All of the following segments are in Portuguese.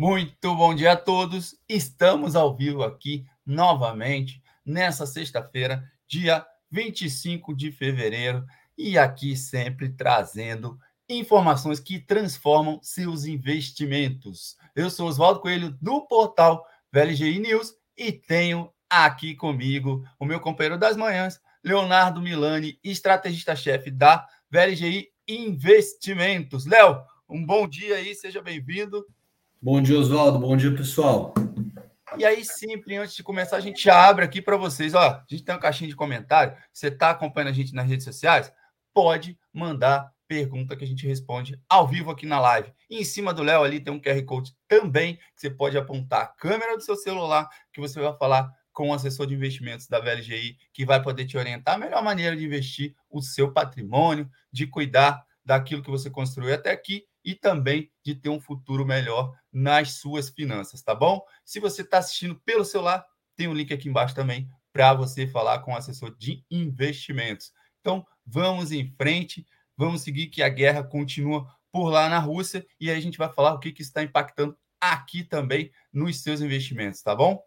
Muito bom dia a todos. Estamos ao vivo aqui novamente nessa sexta-feira, dia 25 de fevereiro, e aqui sempre trazendo informações que transformam seus investimentos. Eu sou Oswaldo Coelho do portal VLGI News e tenho aqui comigo o meu companheiro das manhãs, Leonardo Milani, estrategista-chefe da VLGI Investimentos. Léo, um bom dia aí, seja bem-vindo. Bom dia, Oswaldo. Bom dia, pessoal. E aí, sempre, antes de começar, a gente abre aqui para vocês. Ó, a gente tem uma caixinha de comentário. Você está acompanhando a gente nas redes sociais? Pode mandar pergunta que a gente responde ao vivo aqui na live. E em cima do Léo ali tem um QR Code também, que você pode apontar a câmera do seu celular, que você vai falar com o assessor de investimentos da VLGI, que vai poder te orientar a melhor maneira de investir o seu patrimônio, de cuidar daquilo que você construiu até aqui e também de ter um futuro melhor nas suas finanças, tá bom? Se você está assistindo pelo celular, tem um link aqui embaixo também para você falar com o assessor de investimentos. Então, vamos em frente, vamos seguir que a guerra continua por lá na Rússia e aí a gente vai falar o que, que está impactando aqui também nos seus investimentos, tá bom?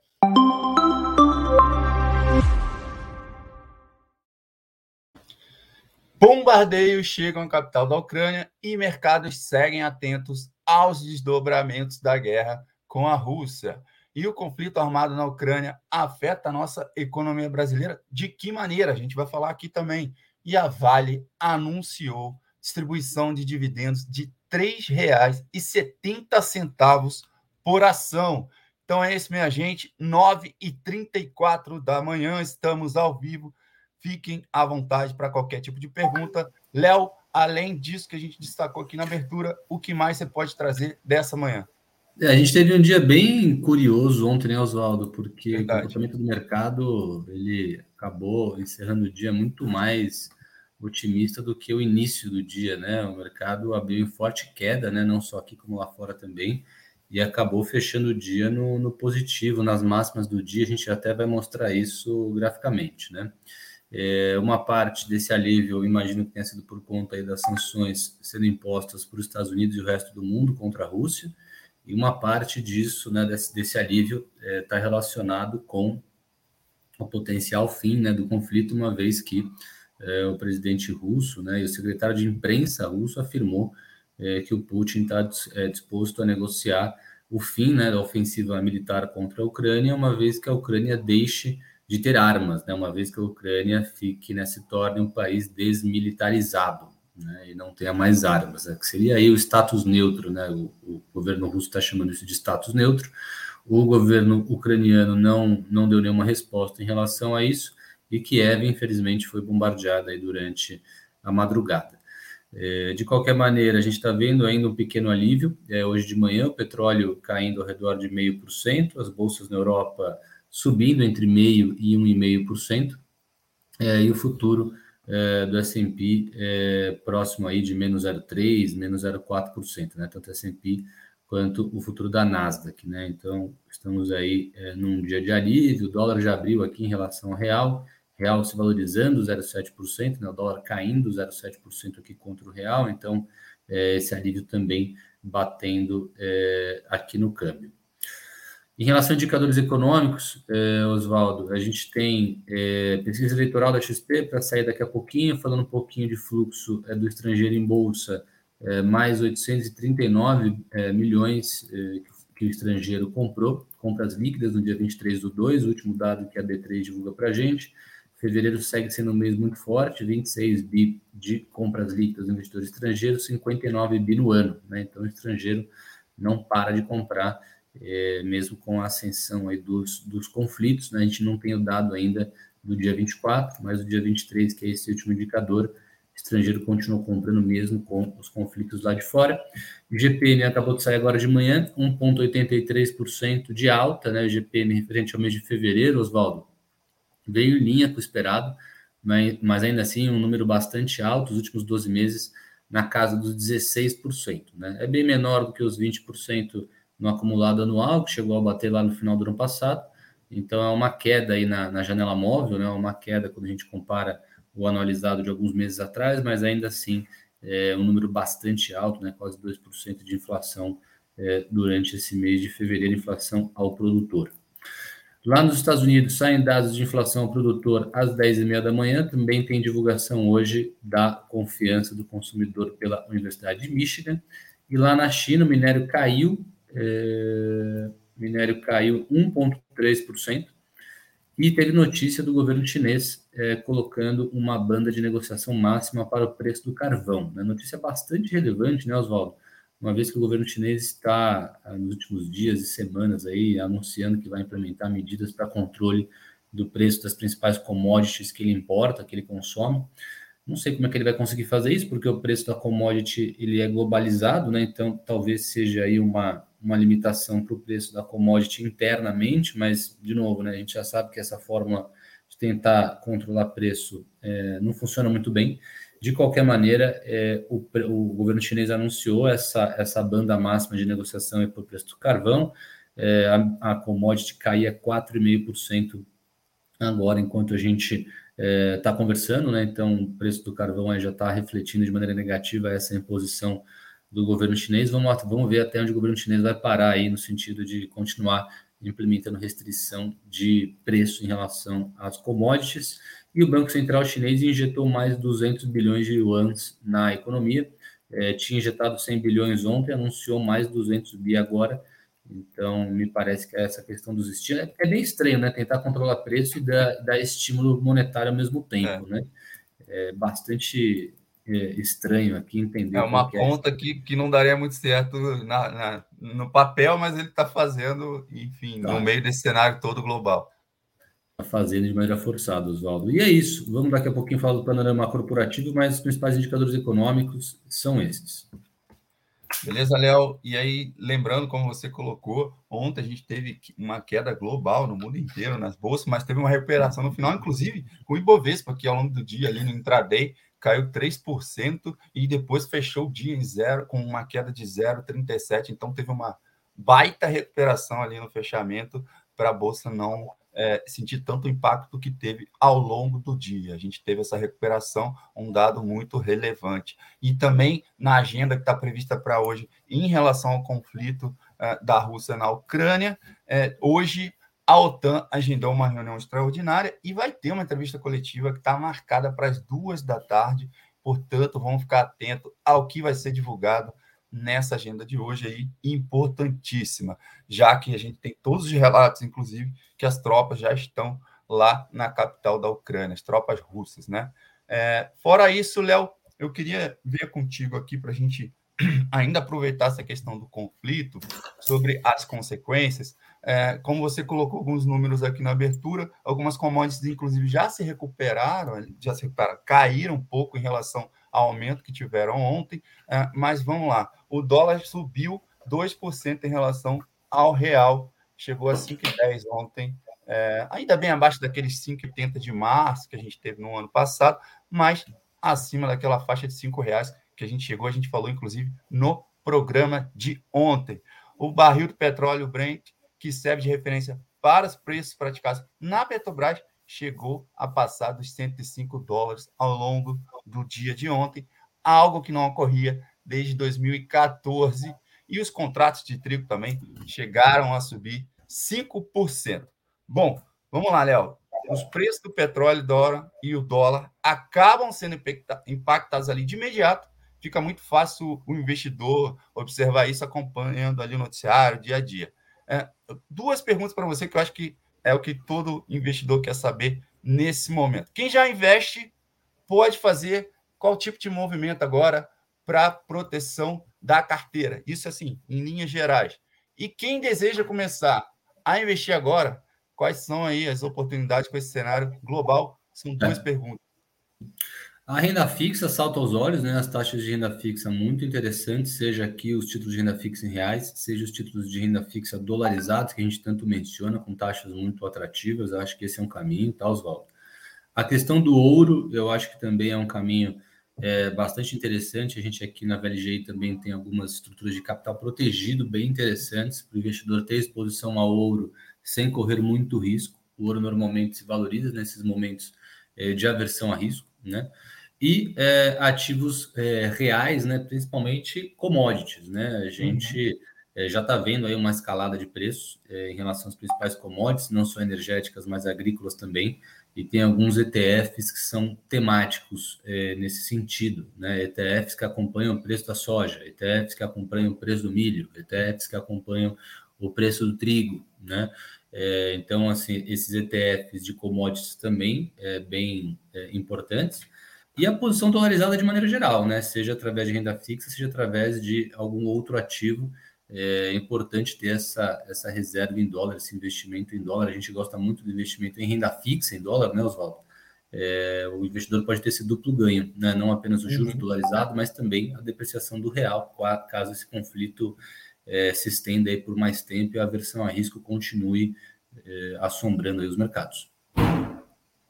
Bombardeios chegam à capital da Ucrânia e mercados seguem atentos aos desdobramentos da guerra com a Rússia. E o conflito armado na Ucrânia afeta a nossa economia brasileira? De que maneira? A gente vai falar aqui também. E a Vale anunciou distribuição de dividendos de R$ 3,70 por ação. Então é isso, minha gente. 9h34 da manhã, estamos ao vivo Fiquem à vontade para qualquer tipo de pergunta. Léo, além disso que a gente destacou aqui na abertura, o que mais você pode trazer dessa manhã? É, a gente teve um dia bem curioso ontem, né, Oswaldo? Porque Verdade. o comportamento do mercado ele acabou encerrando o dia muito mais otimista do que o início do dia, né? O mercado abriu em forte queda, né? Não só aqui como lá fora também, e acabou fechando o dia no, no positivo, nas máximas do dia. A gente até vai mostrar isso graficamente, né? É, uma parte desse alívio, eu imagino que tenha sido por conta das sanções sendo impostas por Estados Unidos e o resto do mundo contra a Rússia, e uma parte disso, né, desse, desse alívio, está é, tá relacionado com o potencial fim né, do conflito, uma vez que é, o presidente russo né, e o secretário de imprensa russo afirmou é, que o Putin está é, disposto a negociar o fim né, da ofensiva militar contra a Ucrânia, uma vez que a Ucrânia deixe de ter armas, né, uma vez que a Ucrânia fique, né, se torne um país desmilitarizado, né, e não tenha mais armas, né, que seria aí o status neutro, né, o, o governo russo está chamando isso de status neutro, o governo ucraniano não, não deu nenhuma resposta em relação a isso, e Kiev, infelizmente, foi bombardeada aí durante a madrugada. É, de qualquer maneira, a gente está vendo ainda um pequeno alívio. É, hoje de manhã, o petróleo caindo ao redor de 0,5%, as bolsas na Europa subindo entre meio e 1,5%, é, e o futuro é, do S&P é, próximo aí de menos 0,3%, menos 0,4%, né? tanto S&P quanto o futuro da Nasdaq, né? Então, estamos aí é, num dia de alívio, o dólar já abriu aqui em relação ao real, real se valorizando 0,7%, né? o dólar caindo 0,7% aqui contra o real, então é, esse alívio também batendo é, aqui no câmbio. Em relação a indicadores econômicos, eh, Oswaldo, a gente tem eh, pesquisa eleitoral da XP para sair daqui a pouquinho, falando um pouquinho de fluxo eh, do estrangeiro em bolsa, mais 839 milhões que o estrangeiro comprou, compras líquidas no dia 23 do 2, o último dado que a B3 divulga para a gente. Fevereiro segue sendo um mês muito forte, 26 bi de compras líquidas do investidor estrangeiro, 59 bi no ano. Né? Então, o estrangeiro não para de comprar é, mesmo com a ascensão aí dos, dos conflitos. Né? A gente não tem o dado ainda do dia 24, mas o dia 23, que é esse último indicador, estrangeiro continuou comprando mesmo com os conflitos lá de fora. O GPM acabou de sair agora de manhã, 1,83% de alta, né? O GPM referente ao mês de fevereiro, Oswaldo, veio em linha com o esperado, mas, mas ainda assim um número bastante alto, os últimos 12 meses na casa dos 16%, né? É bem menor do que os 20% no acumulado anual, que chegou a bater lá no final do ano passado. Então, é uma queda aí na, na janela móvel, né? uma queda quando a gente compara o anualizado de alguns meses atrás, mas ainda assim é um número bastante alto, né? quase 2% de inflação é, durante esse mês de fevereiro, inflação ao produtor. Lá nos Estados Unidos saem dados de inflação ao produtor às 10h30 da manhã. Também tem divulgação hoje da confiança do consumidor pela Universidade de Michigan. E lá na China, o minério caiu, é, minério caiu 1,3%. E teve notícia do governo chinês é, colocando uma banda de negociação máxima para o preço do carvão. Né? Notícia bastante relevante, né, Oswaldo? uma vez que o governo chinês está, ah, nos últimos dias e semanas, aí, anunciando que vai implementar medidas para controle do preço das principais commodities que ele importa, que ele consome. Não sei como é que ele vai conseguir fazer isso, porque o preço da commodity ele é globalizado, né? Então talvez seja aí uma, uma limitação para o preço da commodity internamente, mas de novo, né? A gente já sabe que essa fórmula de tentar controlar preço é, não funciona muito bem. De qualquer maneira, é, o, o, governo chinês anunciou essa, essa banda máxima de negociação por preço do carvão. É, a, a commodity caía 4,5% agora, enquanto a gente está é, conversando, né? Então, o preço do carvão já está refletindo de maneira negativa essa imposição do governo chinês. Vamos, vamos ver até onde o governo chinês vai parar aí no sentido de continuar implementando restrição de preço em relação às commodities. E o Banco Central chinês injetou mais 200 bilhões de yuans na economia. É, tinha injetado 100 bilhões ontem, anunciou mais 200 bi agora. Então, me parece que essa questão dos estímulos é, é bem estranho, né? Tentar controlar preço e dar, dar estímulo monetário ao mesmo tempo, é. né? É bastante é, estranho aqui entender. É uma que é conta que, que não daria muito certo na, na no papel, mas ele está fazendo, enfim, tá. no meio desse cenário todo global fazendo de maneira forçada, Oswaldo. E é isso. Vamos daqui a pouquinho falar do panorama corporativo, mas os principais indicadores econômicos são esses. Beleza, Léo? E aí, lembrando, como você colocou, ontem a gente teve uma queda global no mundo inteiro, nas bolsas, mas teve uma recuperação no final, inclusive o Ibovespa, que ao longo do dia, ali no intraday, caiu 3% e depois fechou o dia em zero, com uma queda de 0,37%. Então, teve uma baita recuperação ali no fechamento para a bolsa não é, sentir tanto impacto que teve ao longo do dia. A gente teve essa recuperação, um dado muito relevante. E também na agenda que está prevista para hoje, em relação ao conflito é, da Rússia na Ucrânia, é, hoje a OTAN agendou uma reunião extraordinária e vai ter uma entrevista coletiva que está marcada para as duas da tarde. Portanto, vamos ficar atentos ao que vai ser divulgado nessa agenda de hoje aí, importantíssima, já que a gente tem todos os relatos, inclusive, que as tropas já estão lá na capital da Ucrânia, as tropas russas, né? É, fora isso, Léo, eu queria ver contigo aqui para a gente ainda aproveitar essa questão do conflito, sobre as consequências. É, como você colocou alguns números aqui na abertura, algumas commodities, inclusive, já se recuperaram, já se recuperaram, caíram um pouco em relação ao aumento que tiveram ontem, é, mas vamos lá. O dólar subiu 2% em relação ao real, chegou a 5,10 ontem, é, ainda bem abaixo daqueles 5,80 de março que a gente teve no ano passado, mas acima daquela faixa de R$ reais que a gente chegou, a gente falou inclusive no programa de ontem. O barril do petróleo Brent, que serve de referência para os preços praticados na Petrobras, chegou a passar dos 105 dólares ao longo do dia de ontem, algo que não ocorria desde 2014. E os contratos de trigo também chegaram a subir 5%. Bom, vamos lá, Léo. Os preços do petróleo dólar e o dólar acabam sendo impactados ali de imediato. Fica muito fácil o investidor observar isso acompanhando ali o noticiário, dia a dia. É, duas perguntas para você que eu acho que é o que todo investidor quer saber nesse momento. Quem já investe pode fazer qual tipo de movimento agora para proteção da carteira? Isso assim, em linhas gerais. E quem deseja começar a investir agora, quais são aí as oportunidades com esse cenário global? São duas é. perguntas. A renda fixa salta aos olhos, né? As taxas de renda fixa muito interessantes, seja aqui os títulos de renda fixa em reais, seja os títulos de renda fixa dolarizados, que a gente tanto menciona, com taxas muito atrativas. acho que esse é um caminho, tá, Oswaldo? A questão do ouro, eu acho que também é um caminho é, bastante interessante. A gente aqui na VLGI também tem algumas estruturas de capital protegido bem interessantes para o investidor ter exposição ao ouro sem correr muito risco. O ouro normalmente se valoriza nesses momentos é, de aversão a risco, né? e é, ativos é, reais, né, principalmente commodities. Né? A gente uhum. é, já está vendo aí uma escalada de preços é, em relação às principais commodities, não só energéticas, mas agrícolas também, e tem alguns ETFs que são temáticos é, nesse sentido, né? ETFs que acompanham o preço da soja, ETFs que acompanham o preço do milho, ETFs que acompanham o preço do trigo, né? É, então, assim, esses ETFs de commodities também é bem é, importantes. E a posição dolarizada de maneira geral, né? Seja através de renda fixa, seja através de algum outro ativo é importante ter essa, essa reserva em dólar, esse investimento em dólar. A gente gosta muito do investimento em renda fixa em dólar, né, Oswaldo? É, o investidor pode ter esse duplo ganho, né? não apenas o juros uhum. dolarizado, mas também a depreciação do real, caso esse conflito é, se estenda aí por mais tempo e a aversão a risco continue é, assombrando aí os mercados.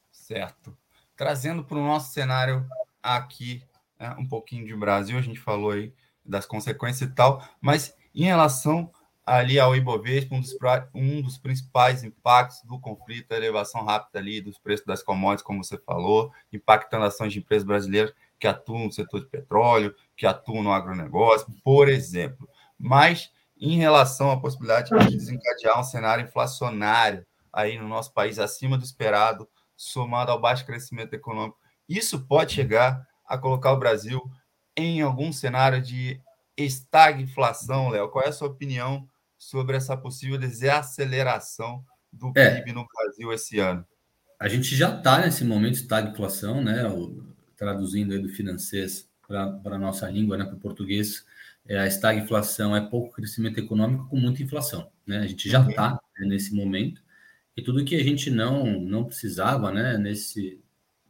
Certo. Trazendo para o nosso cenário aqui né, um pouquinho de Brasil, a gente falou aí das consequências e tal, mas em relação ali ao Ibovespa, um dos, um dos principais impactos do conflito a elevação rápida ali dos preços das commodities, como você falou, impactando ações de empresas brasileiras que atuam no setor de petróleo, que atuam no agronegócio, por exemplo. Mas em relação à possibilidade de desencadear um cenário inflacionário aí no nosso país acima do esperado, somado ao baixo crescimento econômico, isso pode chegar a colocar o Brasil em algum cenário de estagflação, Léo. Qual é a sua opinião sobre essa possível desaceleração do é, PIB no Brasil esse ano? A gente já está nesse momento de estagflação, né? traduzindo aí do financeiro para a nossa língua, né? para o português, é, a estagflação é pouco crescimento econômico com muita inflação. Né? A gente já está uhum. né, nesse momento. E tudo que a gente não, não precisava né, nesse,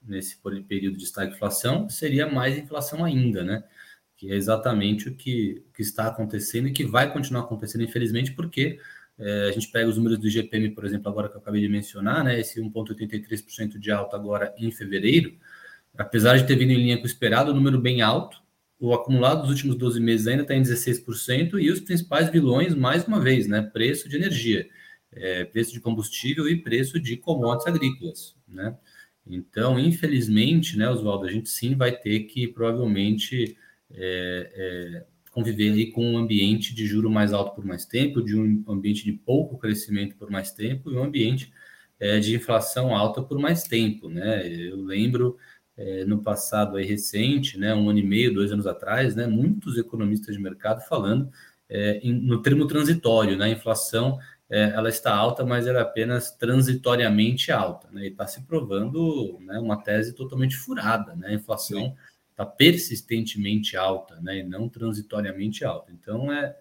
nesse período de estagflação seria mais inflação ainda, né? Que é exatamente o que, que está acontecendo e que vai continuar acontecendo, infelizmente, porque é, a gente pega os números do GPM, por exemplo, agora que eu acabei de mencionar, né, esse 1,83% de alta agora em fevereiro, apesar de ter vindo em linha com o esperado, o número bem alto, o acumulado dos últimos 12 meses ainda está em 16%, e os principais vilões, mais uma vez, né, preço de energia, é, preço de combustível e preço de commodities agrícolas, né? Então, infelizmente, né, Oswaldo, a gente sim vai ter que provavelmente é, é, conviver aí com um ambiente de juro mais alto por mais tempo, de um ambiente de pouco crescimento por mais tempo e um ambiente é, de inflação alta por mais tempo, né? Eu lembro é, no passado aí recente, né, um ano e meio, dois anos atrás, né, muitos economistas de mercado falando é, em, no termo transitório, né, a inflação é, ela está alta, mas ela é apenas transitoriamente alta, né, e está se provando né, uma tese totalmente furada, né, a inflação Sim está persistentemente alta, né, e não transitoriamente alta. Então, é,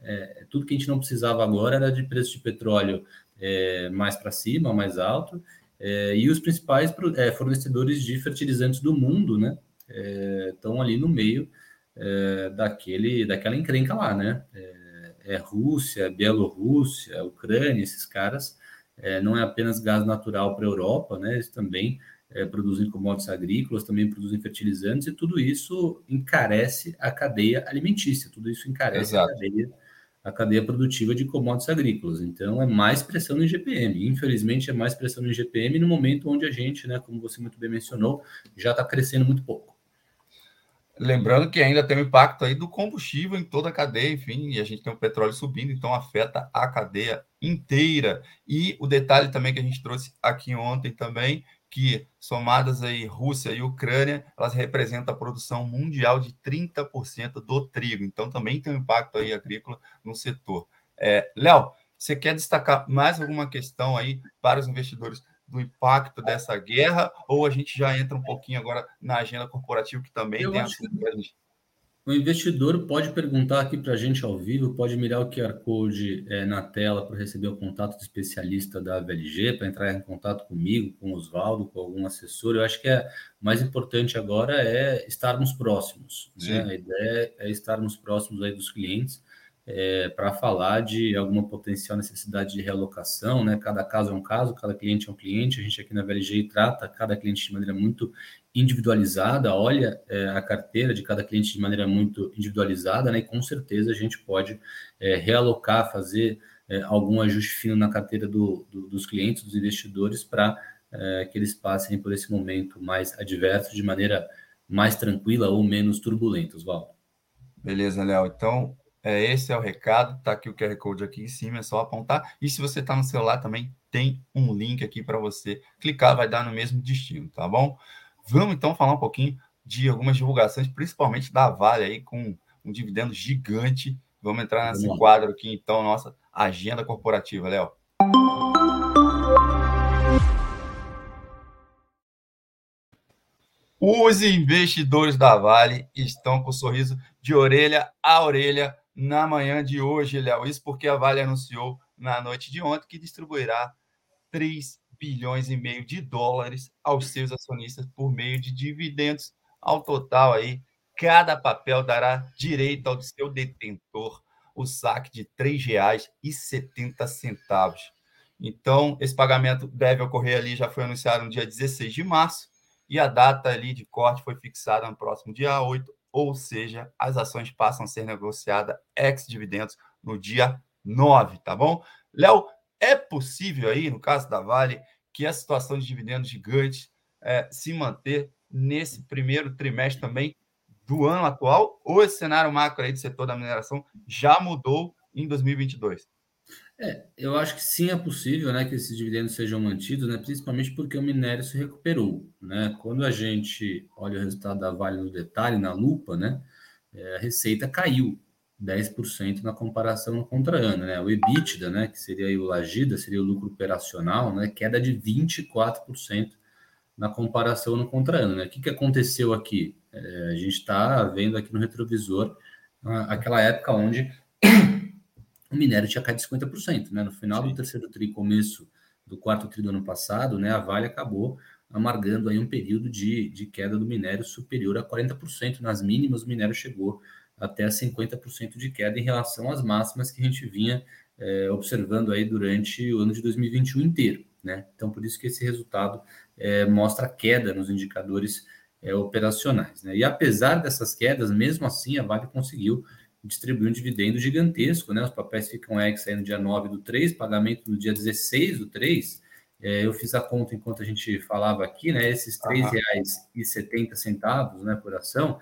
é, tudo que a gente não precisava agora era de preço de petróleo é, mais para cima, mais alto, é, e os principais é, fornecedores de fertilizantes do mundo, né, estão é, ali no meio daquele, daquela encrenca lá, né, é, Rússia, Bielorrússia, Ucrânia, esses caras, não é apenas gás natural para a Europa, né, eles também é, produzem commodities agrícolas, também produzem fertilizantes, e tudo isso encarece a cadeia alimentícia, tudo isso encarece a cadeia, a cadeia produtiva de commodities agrícolas. Então, é mais pressão no IGPM. Infelizmente, é mais pressão no IGPM no momento onde a gente, né, como você muito bem mencionou, já está crescendo muito pouco. Lembrando que ainda tem o impacto aí do combustível em toda a cadeia, enfim, e a gente tem o petróleo subindo, então afeta a cadeia inteira. E o detalhe também que a gente trouxe aqui ontem também que, somadas aí Rússia e Ucrânia, elas representam a produção mundial de 30% do trigo. Então, também tem um impacto aí agrícola no setor. É, Léo, você quer destacar mais alguma questão aí para os investidores do impacto dessa guerra? Ou a gente já entra um pouquinho agora na agenda corporativa, que também Eu tem assunto que... o investidor pode perguntar aqui para a gente ao vivo, pode mirar o QR Code é, na tela para receber o contato do especialista da VLG, para entrar em contato comigo, com o Oswaldo, com algum assessor. Eu acho que é mais importante agora é estarmos próximos. Né? A ideia é estarmos próximos aí dos clientes é, para falar de alguma potencial necessidade de realocação, né? Cada caso é um caso, cada cliente é um cliente. A gente aqui na VLG trata cada cliente de maneira muito individualizada, olha é, a carteira de cada cliente de maneira muito individualizada, né? E com certeza a gente pode é, realocar, fazer é, algum ajuste fino na carteira do, do, dos clientes, dos investidores, para é, que eles passem por esse momento mais adverso de maneira mais tranquila ou menos turbulenta, Oswaldo. Beleza, Léo. Então, É, esse é o recado, tá aqui o QR Code aqui em cima, é só apontar. E se você está no celular também tem um link aqui para você clicar, vai dar no mesmo destino, tá bom? Vamos então falar um pouquinho de algumas divulgações, principalmente da Vale aí com um dividendo gigante. Vamos entrar nesse quadro aqui então, nossa agenda corporativa, Léo. Os investidores da Vale estão com sorriso de orelha a orelha na manhã de hoje, Léo. Isso porque a Vale anunciou na noite de ontem que distribuirá 3 bilhões e meio de dólares aos seus acionistas por meio de dividendos. Ao total aí, cada papel dará direito ao seu detentor o saque de R$ 3,70. Então, esse pagamento deve ocorrer ali, já foi anunciado no dia 16 de março, e a data ali de corte foi fixada no próximo dia 8, ou seja, as ações passam a ser negociadas ex-dividendos no dia 9, tá bom? Léo, é possível aí, no caso da Vale, que a situação de dividendos gigantes é, se manter nesse primeiro trimestre também do ano atual, ou esse cenário macro aí do setor da mineração já mudou em 2022? É, eu acho que sim é possível, né, que esses dividendos sejam mantidos, né, principalmente porque o minério se recuperou, né? Quando a gente olha o resultado da Vale no detalhe, na lupa, né, é, a receita caiu 10% na comparação contra ano, né? O EBITDA, né, que seria o Lagida, seria o lucro operacional, né, queda de 24% na comparação no contra ano, né? O que, que aconteceu aqui? É, a gente está vendo aqui no retrovisor aquela época onde o minério tinha caído 50%, né? No final Sim. do terceiro tri, começo do quarto tri do ano passado, né, a Vale acabou amargando aí um período de, de queda do minério superior a 40%. Nas mínimas, o minério chegou até a 50% de queda em relação às máximas que a gente vinha é, observando aí durante o ano de 2021 inteiro. Né? Então, por isso que esse resultado é, mostra queda nos indicadores é, operacionais. Né? E apesar dessas quedas, mesmo assim, a Vale conseguiu distribuir um dividendo gigantesco, né? Os papéis ficam ex aí no dia 9 do 3, pagamento no dia 16 do 3. É, eu fiz a conta enquanto a gente falava aqui, né? Esses R$ 3,70 né, por ação,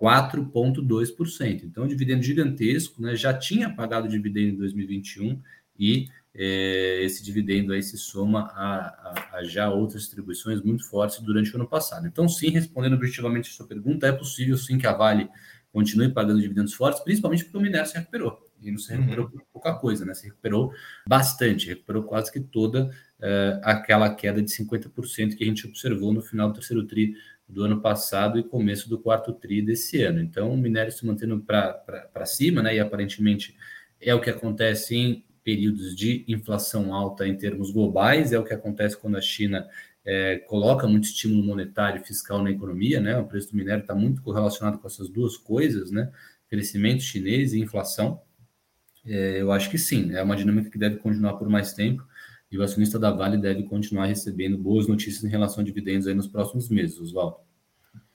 4,2%. Então, um dividendo gigantesco, né? Já tinha pagado dividendo em 2021 e é, esse dividendo aí se soma a, a, a, já outras distribuições muito fortes durante o ano passado. Então, sim, respondendo objetivamente a sua pergunta, é possível sim que a Vale continue pagando dividendos fortes, principalmente porque o minério se recuperou. E não se uhum. recuperou uhum. pouca coisa, né? Se recuperou bastante, recuperou quase que toda uh, aquela queda de 50% que a gente observou no final do terceiro tri do ano passado e começo do quarto tri desse ano. Então, o minério se mantendo para cima, né? E aparentemente é o que acontece em períodos de inflação alta em termos globais, é o que acontece quando a China é, coloca muito estímulo monetário e fiscal na economia, né? O preço do minério está muito correlacionado com essas duas coisas, né? Crescimento chinês e inflação. É, eu acho que sim, é uma dinâmica que deve continuar por mais tempo e o acionista da Vale deve continuar recebendo boas notícias em relação a dividendos aí nos próximos meses, Oswaldo.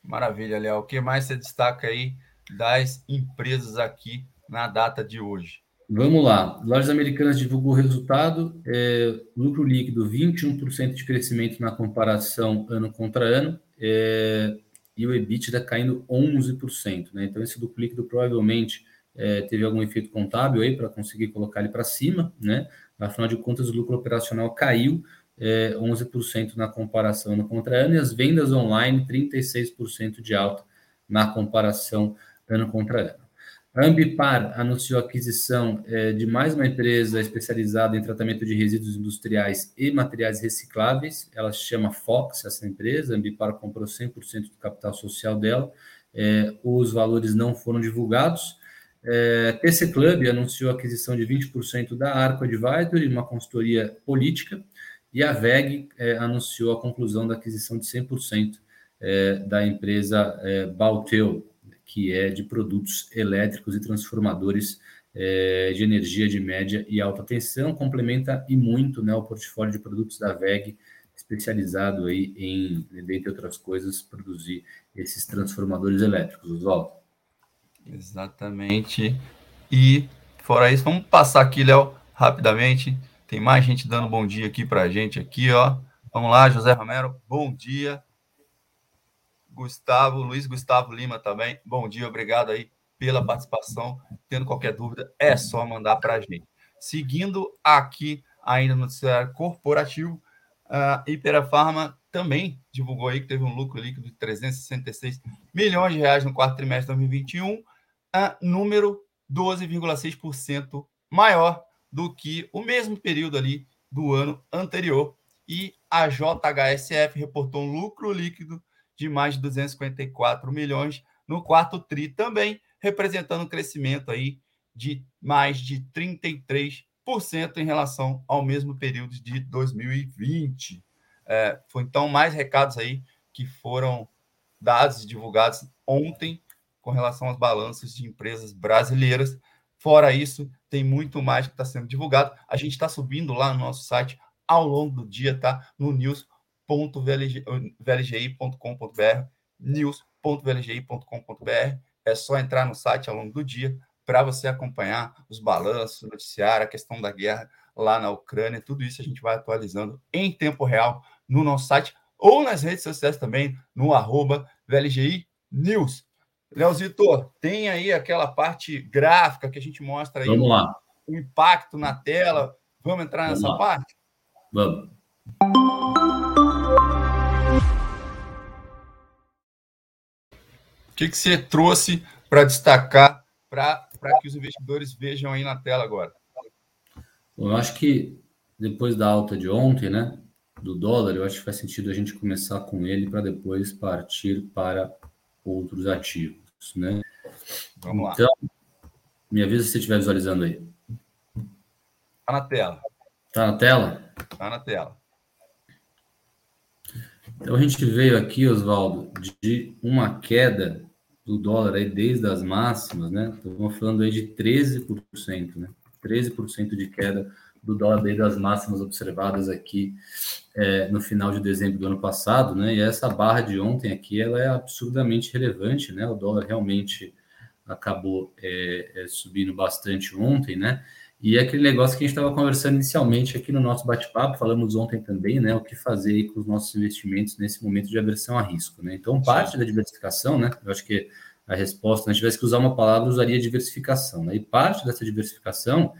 Maravilha, Léo. O que mais você destaca aí das empresas aqui na data de hoje? Vamos lá. Lojas Americanas divulgou o resultado. É, lucro líquido, 21% de crescimento na comparação ano contra ano. É, e o EBITDA caindo 11%. Né? Então, esse lucro líquido provavelmente é, teve algum efeito contábil aí para conseguir colocar ele para cima. Né? Afinal de contas, o lucro operacional caiu é, 11% na comparação ano contra ano. E as vendas online, 36% de alta na comparação ano contra ano. A Ambipar anunciou a aquisição é, de mais uma empresa especializada em tratamento de resíduos industriais e materiais recicláveis. Ela se chama Fox, essa empresa. A Ambipar comprou 100% do capital social dela. É, os valores não foram divulgados. É, TC Club anunciou a aquisição de 20% da Arco Advisory, uma consultoria política. E a VEG é, anunciou a conclusão da aquisição de 100% é, da empresa é, Balteu, que é de produtos elétricos e transformadores é, de energia de média e alta tensão, complementa e muito né, o portfólio de produtos da VEG, especializado aí em, dentre outras coisas, produzir esses transformadores elétricos, Oswaldo. Exatamente. E fora isso, vamos passar aqui, Léo, rapidamente. Tem mais gente dando bom dia aqui para a gente aqui, ó. Vamos lá, José Romero, bom dia. Gustavo, Luiz Gustavo Lima também. Bom dia, obrigado aí pela participação. Tendo qualquer dúvida, é só mandar para a gente. Seguindo aqui, ainda no noticiário corporativo, a Iperafarma também divulgou aí que teve um lucro líquido de 366 milhões de reais no quarto trimestre de 2021, número 12,6% maior do que o mesmo período ali do ano anterior. E a JHSF reportou um lucro líquido de mais de 254 milhões no quarto TRI também, representando um crescimento aí de mais de 33% em relação ao mesmo período de 2020. É, foi então mais recados aí que foram dados e divulgados ontem com relação às balanças de empresas brasileiras. Fora isso, tem muito mais que está sendo divulgado. A gente está subindo lá no nosso site ao longo do dia, tá? No news.vlgi.com.br, news.vlgi.com.br. É só entrar no site ao longo do dia para você acompanhar os balanços, o noticiário, a questão da guerra lá na Ucrânia. Tudo isso a gente vai atualizando em tempo real no nosso site ou nas redes sociais também, no arroba VLGI News. Leozito, tem aí aquela parte gráfica que a gente mostra aí Vamos lá. o impacto na tela. Vamos entrar Vamos nessa lá. parte? Vamos. O que, que você trouxe para destacar para que os investidores vejam aí na tela agora? eu acho que depois da alta de ontem, né, do dólar, eu acho que faz sentido a gente começar com ele para depois partir para outros ativos, né? Vamos lá. Então, me avisa se você estiver visualizando aí. Está na tela. Está na tela? Está na tela. Então a gente veio aqui, Oswaldo, de uma queda do dólar aí desde as máximas, né? Estamos falando aí de 13%, né? 13% de queda do dólar desde as máximas observadas aqui é, no final de dezembro do ano passado, né? E essa barra de ontem aqui, ela é absurdamente relevante, né? O dólar realmente acabou é, é, subindo bastante ontem, né? E é aquele negócio que a gente estava conversando inicialmente aqui no nosso bate-papo, falamos ontem também, né? O que fazer com os nossos investimentos nesse momento de aversão a risco, né? Então, parte da diversificação, né? Eu acho que a resposta, se a gente tivesse que usar uma palavra, usaria diversificação, né? E parte dessa diversificação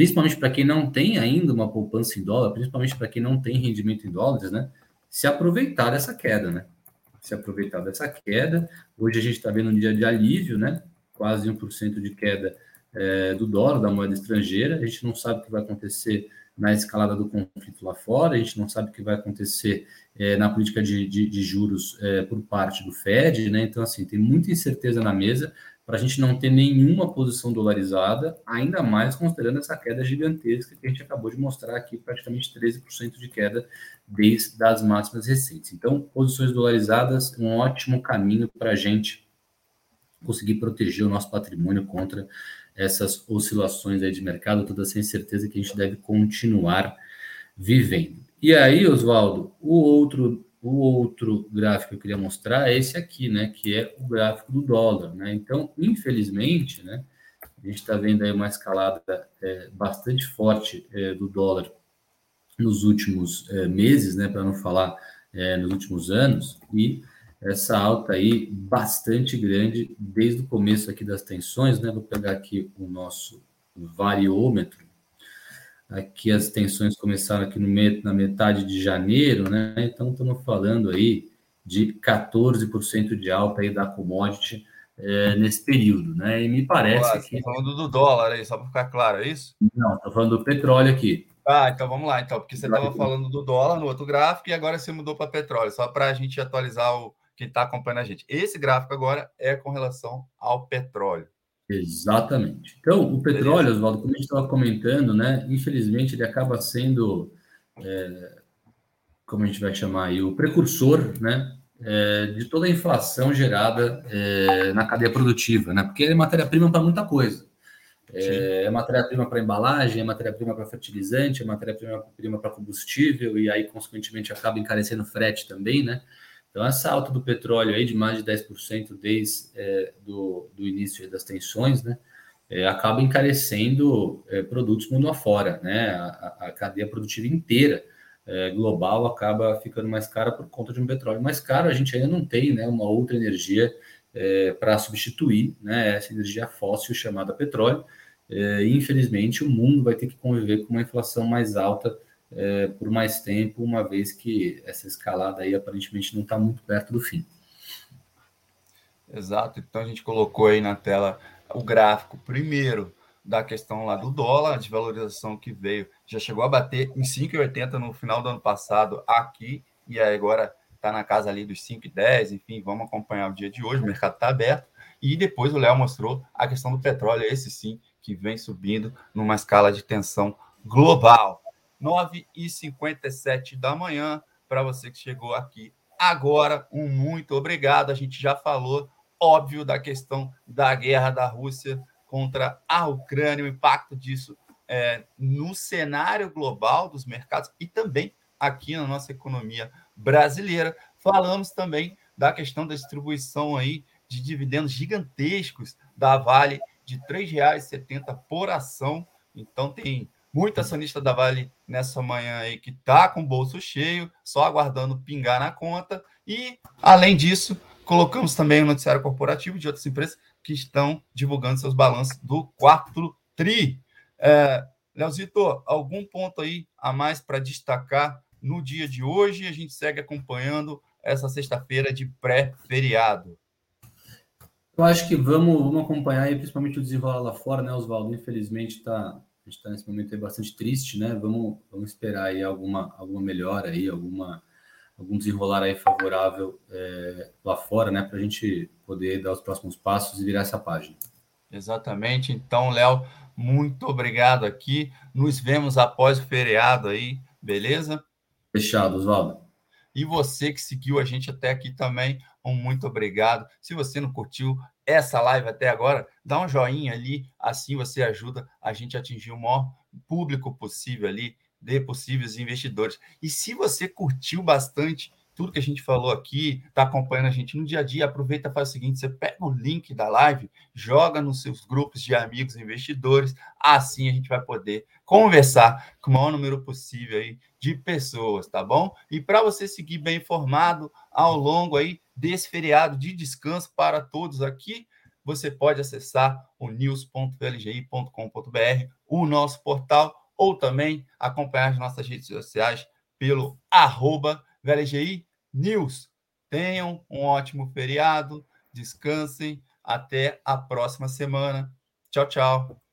principalmente para quem não tem ainda uma poupança em dólar, principalmente para quem não tem rendimento em dólares, né? Se aproveitar dessa queda, né? Se aproveitar dessa queda. Hoje a gente está vendo um dia de alívio, né? Quase 1% de queda é, do dólar, da moeda estrangeira. A gente não sabe o que vai acontecer na escalada do conflito lá fora, a gente não sabe o que vai acontecer é, na política de, de, de juros é, por parte do Fed, né? Então, assim, tem muita incerteza na mesa para a gente não ter nenhuma posição dolarizada, ainda mais considerando essa queda gigantesca que a gente acabou de mostrar aqui, praticamente 13% de queda desde as máximas recentes. Então, posições dolarizadas, um ótimo caminho para a gente conseguir proteger o nosso patrimônio contra essas oscilações aí de mercado, toda sem certeza que a gente deve continuar vivendo. E aí, Oswaldo, o outro o outro gráfico que eu queria mostrar é esse aqui, né, que é o gráfico do dólar, né? Então, infelizmente, né, a gente está vendo aí uma escalada é, bastante forte é, do dólar nos últimos é, meses, né, para não falar é, nos últimos anos, e essa alta aí bastante grande desde o começo aqui das tensões, né? Vou pegar aqui o nosso variômetro Aqui as tensões começaram aqui no na metade de janeiro, né? Então estamos falando aí de 14% de alta aí da commodity é, nesse período, né? E me parece Olá, que. falando do dólar aí, só para ficar claro, é isso? Não, estou falando do petróleo aqui. Ah, então vamos lá, então, porque você estava falando do dólar no outro gráfico e agora você mudou para petróleo, só para a gente atualizar o quem está acompanhando a gente. Esse gráfico agora é com relação ao petróleo. Exatamente. Então, o petróleo, Oswaldo, como a gente estava comentando, né? Infelizmente, ele acaba sendo, é, como a gente vai chamar aí, o precursor, né? É, de toda a inflação gerada é, na cadeia produtiva, né? Porque ele é matéria-prima para muita coisa. É, é matéria-prima para embalagem, é matéria-prima para fertilizante, é matéria-prima para combustível, e aí, consequentemente, acaba encarecendo frete também, né? Então, essa alta do petróleo aí de mais de 10% desde é, do, do início das tensões, né, é, acaba encarecendo é, produtos mundo afora, né? A, a cadeia produtiva inteira é, global acaba ficando mais cara por conta de um petróleo mais caro. A gente ainda não tem né, uma outra energia é, para substituir né, essa energia fóssil chamada petróleo. É, infelizmente, o mundo vai ter que conviver com uma inflação mais alta é, por mais tempo, uma vez que essa escalada aí aparentemente não está muito perto do fim. Exato. Então a gente colocou aí na tela o gráfico primeiro da questão lá do dólar, a desvalorização que veio, já chegou a bater em 5,80 no final do ano passado aqui, e agora está na casa ali dos 5,10, enfim, vamos acompanhar o dia de hoje, o mercado está aberto. E depois o Léo mostrou a questão do petróleo, esse sim, que vem subindo numa escala de tensão global. 9h57 da manhã, para você que chegou aqui agora, um muito obrigado. A gente já falou, óbvio, da questão da guerra da Rússia contra a Ucrânia, o impacto disso é, no cenário global dos mercados e também aqui na nossa economia brasileira. Falamos também da questão da distribuição aí de dividendos gigantescos da Vale de R$ 3,70 por ação. Então tem Muita acionista da Vale nessa manhã aí que está com o bolso cheio, só aguardando pingar na conta. E, além disso, colocamos também o noticiário corporativo de outras empresas que estão divulgando seus balanços do quarto TRI. É, Leozito, algum ponto aí a mais para destacar no dia de hoje? A gente segue acompanhando essa sexta-feira de pré-feriado. Eu acho que vamos, vamos acompanhar aí, principalmente o desenrolar lá fora, né, Oswaldo? Infelizmente está gente está nesse momento aí bastante triste, né? Vamos, vamos esperar aí alguma, alguma melhora aí, alguma, algum desenrolar aí favorável é, lá fora, né? Para a gente poder dar os próximos passos e virar essa página. Exatamente. Então, Léo, muito obrigado aqui. Nos vemos após o feriado aí, beleza? Fechado, Oswaldo. E você que seguiu a gente até aqui também, um muito obrigado. Se você não curtiu, essa live até agora, dá um joinha ali, assim você ajuda a gente a atingir o maior público possível ali, de possíveis investidores. E se você curtiu bastante tudo que a gente falou aqui, está acompanhando a gente no dia a dia, aproveita e faz o seguinte: você pega o link da live, joga nos seus grupos de amigos investidores, assim a gente vai poder conversar com o maior número possível aí de pessoas, tá bom? E para você seguir bem informado ao longo aí desse feriado de descanso para todos aqui, você pode acessar o news.vlgi.com.br, o nosso portal, ou também acompanhar as nossas redes sociais pelo arroba VLGI News. Tenham um ótimo feriado, descansem, até a próxima semana. Tchau, tchau.